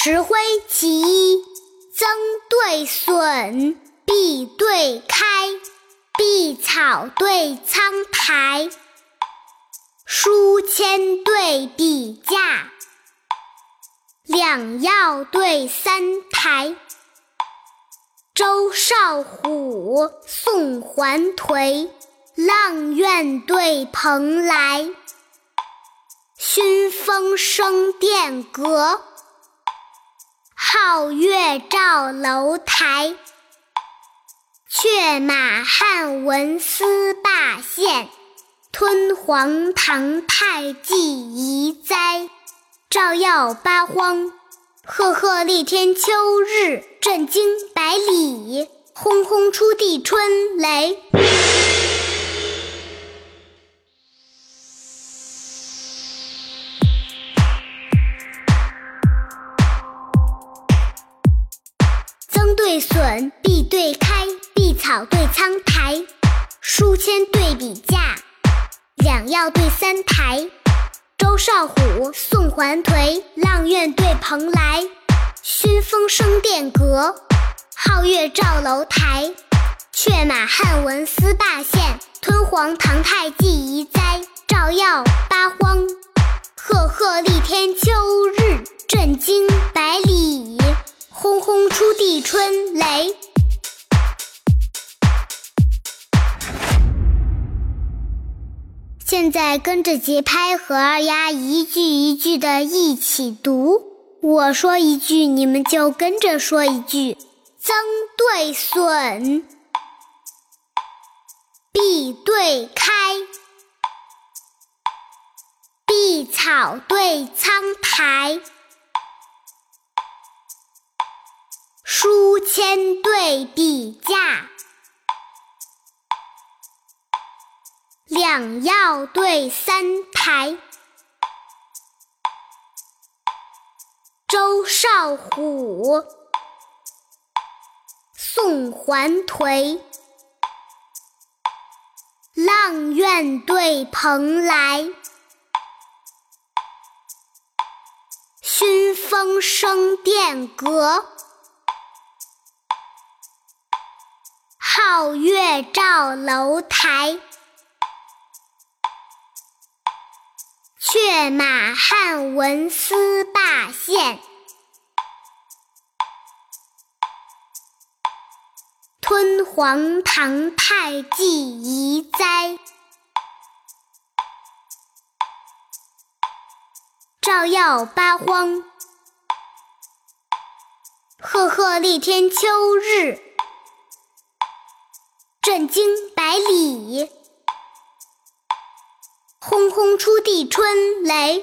石灰其一，增对损，碧对开，碧草对苍苔，书签对笔架，两曜对三台。周少虎，宋还颓，阆苑对蓬莱。熏风生殿阁，皓月照楼台。却马汉文司霸县，吞黄唐太纪遗哉。照耀八荒，赫赫立天秋日，震惊百里，轰轰出地春雷。对损，碧对开，碧草对苍苔，书签对笔架，两曜对三台。周少虎，宋还颓，阆苑对蓬莱。熏风生殿阁，皓月照楼台。却马汉文思罢县，吞黄唐太纪遗哉。照耀八荒，赫赫立天秋日，震惊百里，春雷。现在跟着节拍和二丫一句一句的一起读，我说一句，你们就跟着说一句。增对损，碧对开，碧草对苍苔，书签对笔架。两曜对三台，周少虎，宋还颓，阆苑对蓬莱，熏风生殿阁，皓月照楼台。却马汉文思霸县，吞黄唐太纪遗哉。照耀八荒，赫赫立天秋日，震惊百里。轰轰出地春雷。